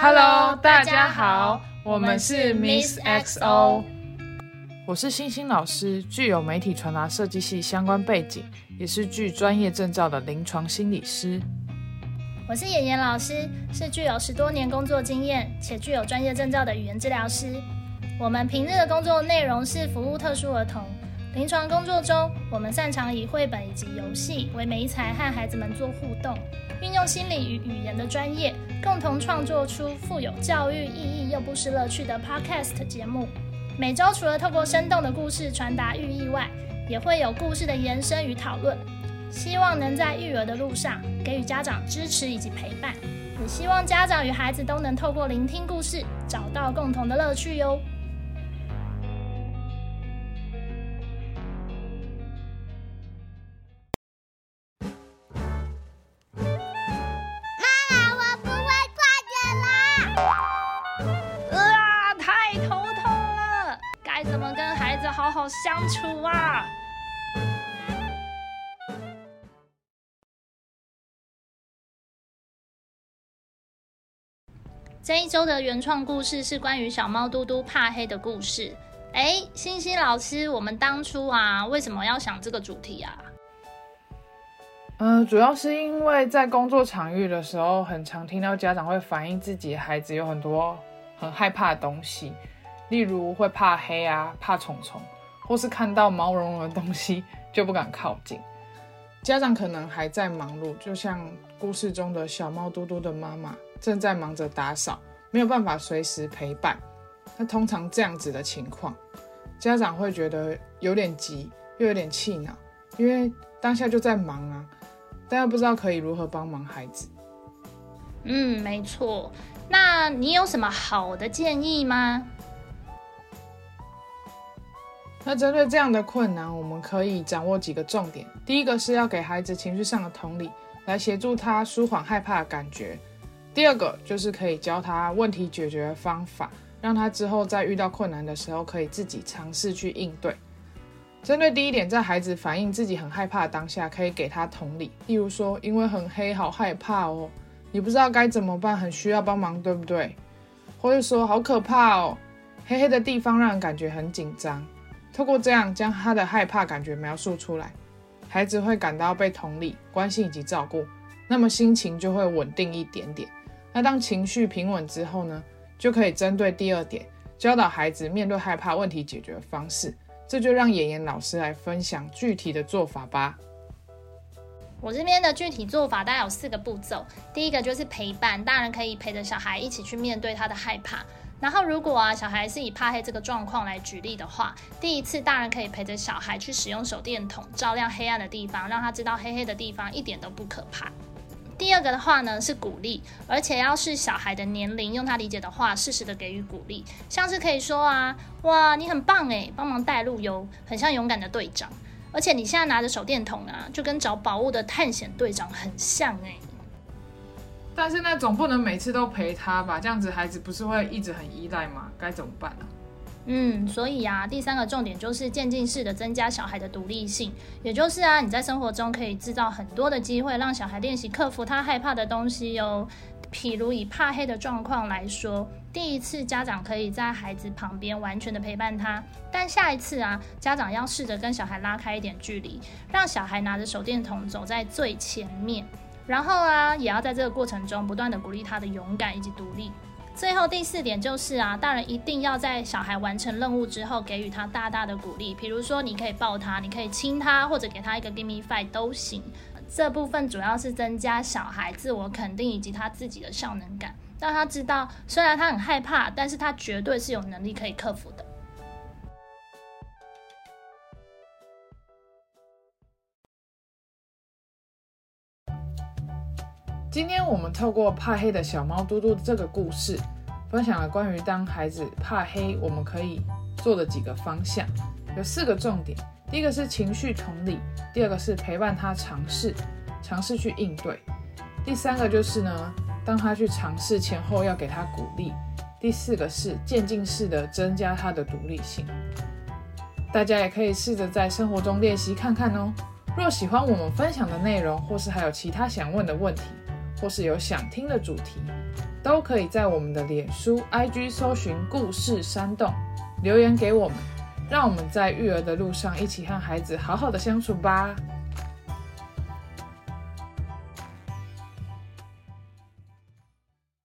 Hello，大家好，我们是 Miss XO。我是星星老师，具有媒体传达设计系相关背景，也是具专业证照的临床心理师。我是妍妍老师，是具有十多年工作经验且具有专业证照的语言治疗师。我们平日的工作内容是服务特殊儿童。临床工作中，我们擅长以绘本以及游戏为媒材，和孩子们做互动，运用心理与语言的专业，共同创作出富有教育意义又不失乐趣的 Podcast 节目。每周除了透过生动的故事传达寓意外，也会有故事的延伸与讨论。希望能在育儿的路上给予家长支持以及陪伴，也希望家长与孩子都能透过聆听故事，找到共同的乐趣哟。好相处啊！这一周的原创故事是关于小猫嘟嘟怕黑的故事。哎，星星老师，我们当初啊，为什么要想这个主题啊？嗯，主要是因为在工作场域的时候，很常听到家长会反映自己孩子有很多很害怕的东西。例如会怕黑啊，怕虫虫，或是看到毛茸茸的东西就不敢靠近。家长可能还在忙碌，就像故事中的小猫嘟嘟的妈妈正在忙着打扫，没有办法随时陪伴。那通常这样子的情况，家长会觉得有点急，又有点气恼，因为当下就在忙啊，但又不知道可以如何帮忙孩子。嗯，没错。那你有什么好的建议吗？那针对这样的困难，我们可以掌握几个重点。第一个是要给孩子情绪上的同理，来协助他舒缓害怕的感觉。第二个就是可以教他问题解决方法，让他之后在遇到困难的时候可以自己尝试去应对。针对第一点，在孩子反映自己很害怕的当下，可以给他同理，例如说，因为很黑，好害怕哦，你不知道该怎么办，很需要帮忙，对不对？或者说，好可怕哦，黑黑的地方让人感觉很紧张。透过这样将他的害怕感觉描述出来，孩子会感到被同理、关心以及照顾，那么心情就会稳定一点点。那当情绪平稳之后呢，就可以针对第二点教导孩子面对害怕问题解决方式。这就让妍妍老师来分享具体的做法吧。我这边的具体做法大概有四个步骤，第一个就是陪伴，大人可以陪着小孩一起去面对他的害怕。然后，如果啊，小孩是以怕黑这个状况来举例的话，第一次大人可以陪着小孩去使用手电筒照亮黑暗的地方，让他知道黑黑的地方一点都不可怕。第二个的话呢是鼓励，而且要是小孩的年龄，用他理解的话，适时的给予鼓励，像是可以说啊，哇，你很棒诶，帮忙带路哟，很像勇敢的队长，而且你现在拿着手电筒啊，就跟找宝物的探险队长很像诶。但是那总不能每次都陪他吧？这样子孩子不是会一直很依赖吗？该怎么办呢？嗯，所以啊，第三个重点就是渐进式的增加小孩的独立性，也就是啊，你在生活中可以制造很多的机会，让小孩练习克服他害怕的东西哟。譬如以怕黑的状况来说，第一次家长可以在孩子旁边完全的陪伴他，但下一次啊，家长要试着跟小孩拉开一点距离，让小孩拿着手电筒走在最前面。然后啊，也要在这个过程中不断的鼓励他的勇敢以及独立。最后第四点就是啊，大人一定要在小孩完成任务之后给予他大大的鼓励，比如说你可以抱他，你可以亲他，或者给他一个 give me five 都行。这部分主要是增加小孩自我肯定以及他自己的效能感，让他知道虽然他很害怕，但是他绝对是有能力可以克服的。今天我们透过怕黑的小猫嘟嘟这个故事，分享了关于当孩子怕黑，我们可以做的几个方向，有四个重点。第一个是情绪同理，第二个是陪伴他尝试，尝试去应对。第三个就是呢，当他去尝试前后要给他鼓励。第四个是渐进式的增加他的独立性。大家也可以试着在生活中练习看看哦。若喜欢我们分享的内容，或是还有其他想问的问题。或是有想听的主题，都可以在我们的脸书、IG 搜寻“故事山洞”留言给我们，让我们在育儿的路上一起和孩子好好的相处吧。